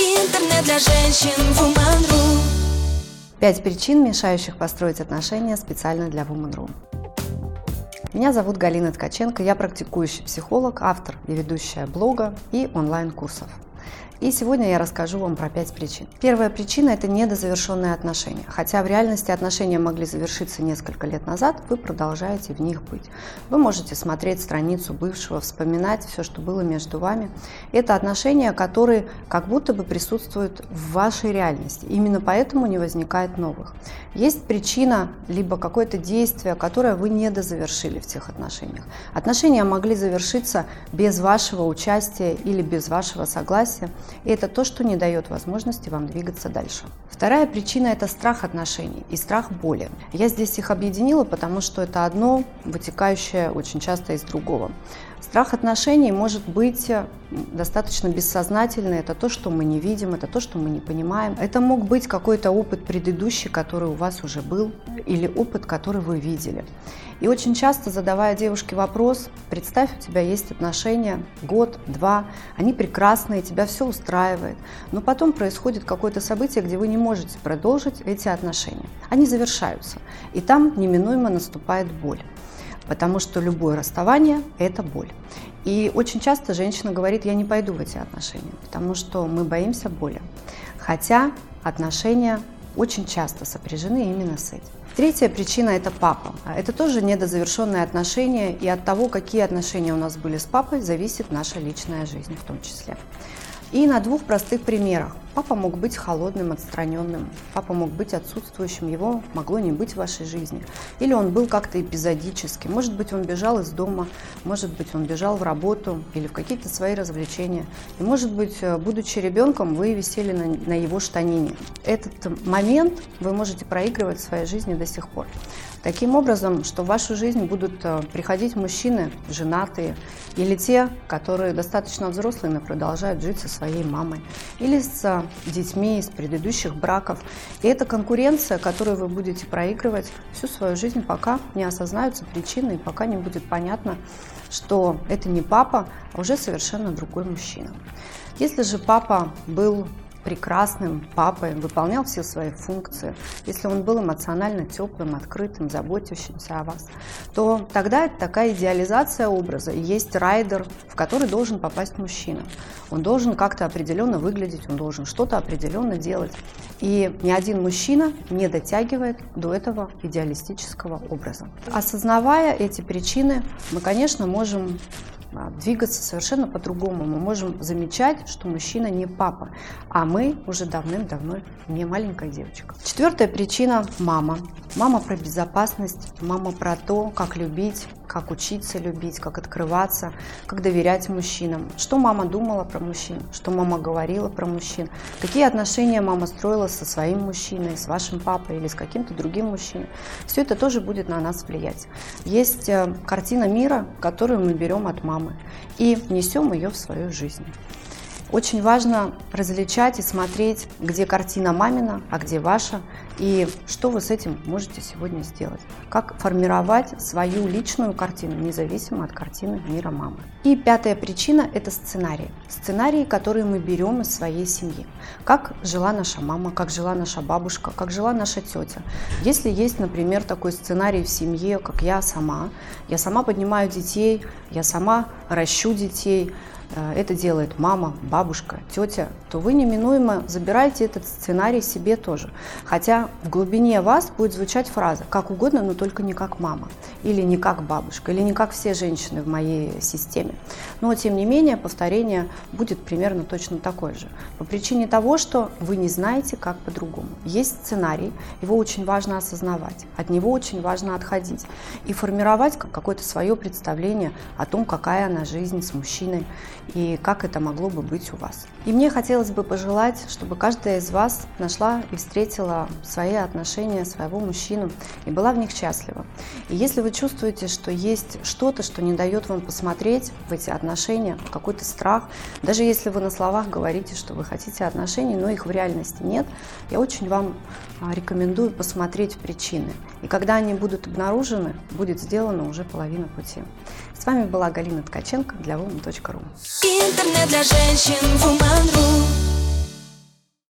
Интернет для женщин Woman.ru Пять причин, мешающих построить отношения специально для Woman.ru. Меня зовут Галина Ткаченко, я практикующий психолог, автор и ведущая блога и онлайн-курсов. И сегодня я расскажу вам про пять причин. Первая причина – это недозавершенные отношения. Хотя в реальности отношения могли завершиться несколько лет назад, вы продолжаете в них быть. Вы можете смотреть страницу бывшего, вспоминать все, что было между вами. Это отношения, которые как будто бы присутствуют в вашей реальности. Именно поэтому не возникает новых. Есть причина, либо какое-то действие, которое вы не дозавершили в тех отношениях. Отношения могли завершиться без вашего участия или без вашего согласия. И это то, что не дает возможности вам двигаться дальше. Вторая причина – это страх отношений и страх боли. Я здесь их объединила, потому что это одно, вытекающее очень часто из другого. Страх отношений может быть достаточно бессознательный. Это то, что мы не видим, это то, что мы не понимаем. Это мог быть какой-то опыт предыдущий, который у вас уже был, или опыт, который вы видели. И очень часто, задавая девушке вопрос, представь, у тебя есть отношения год, два, они прекрасные, тебя все устраивает, но потом происходит какое-то событие, где вы не можете продолжить эти отношения. Они завершаются, и там неминуемо наступает боль потому что любое расставание – это боль. И очень часто женщина говорит, я не пойду в эти отношения, потому что мы боимся боли. Хотя отношения очень часто сопряжены именно с этим. Третья причина – это папа. Это тоже недозавершенные отношения, и от того, какие отношения у нас были с папой, зависит наша личная жизнь в том числе. И на двух простых примерах. Папа мог быть холодным, отстраненным, папа мог быть отсутствующим, его могло не быть в вашей жизни. Или он был как-то эпизодически. Может быть, он бежал из дома, может быть, он бежал в работу или в какие-то свои развлечения. И, может быть, э, будучи ребенком, вы висели на, на его штанине. Этот момент вы можете проигрывать в своей жизни до сих пор. Таким образом, что в вашу жизнь будут э, приходить мужчины, женатые, или те, которые достаточно взрослые, но продолжают жить со своей мамой, или с э, детьми из предыдущих браков. И это конкуренция, которую вы будете проигрывать всю свою жизнь, пока не осознаются причины и пока не будет понятно, что это не папа, а уже совершенно другой мужчина. Если же папа был прекрасным папой, выполнял все свои функции, если он был эмоционально теплым, открытым, заботящимся о вас, то тогда это такая идеализация образа. есть райдер, в который должен попасть мужчина. Он должен как-то определенно выглядеть, он должен что-то определенно делать. И ни один мужчина не дотягивает до этого идеалистического образа. Осознавая эти причины, мы, конечно, можем двигаться совершенно по-другому. Мы можем замечать, что мужчина не папа, а мы уже давным-давно не маленькая девочка. Четвертая причина – мама. Мама про безопасность, мама про то, как любить, как учиться любить, как открываться, как доверять мужчинам. Что мама думала про мужчин, что мама говорила про мужчин, какие отношения мама строила со своим мужчиной, с вашим папой или с каким-то другим мужчиной. Все это тоже будет на нас влиять. Есть э, картина мира, которую мы берем от мамы и несем ее в свою жизнь. Очень важно различать и смотреть, где картина мамина, а где ваша, и что вы с этим можете сегодня сделать. Как формировать свою личную картину, независимо от картины мира мамы. И пятая причина – это сценарии. Сценарии, которые мы берем из своей семьи. Как жила наша мама, как жила наша бабушка, как жила наша тетя. Если есть, например, такой сценарий в семье, как я сама, я сама поднимаю детей, я сама ращу детей, это делает мама, бабушка, тетя, то вы неминуемо забираете этот сценарий себе тоже. Хотя в глубине вас будет звучать фраза «как угодно, но только не как мама» или «не как бабушка» или «не как все женщины в моей системе». Но тем не менее повторение будет примерно точно такое же. По причине того, что вы не знаете, как по-другому. Есть сценарий, его очень важно осознавать, от него очень важно отходить и формировать какое-то свое представление о том, какая она жизнь с мужчиной и как это могло бы быть у вас. И мне хотелось бы пожелать, чтобы каждая из вас нашла и встретила свои отношения, своего мужчину и была в них счастлива. И если вы чувствуете, что есть что-то, что не дает вам посмотреть в эти отношения, какой-то страх, даже если вы на словах говорите, что вы хотите отношений, но их в реальности нет, я очень вам а, рекомендую посмотреть причины. И когда они будут обнаружены, будет сделана уже половина пути. С вами была Галина Ткаченко для woman.ru. Интернет для женщин Woman.ru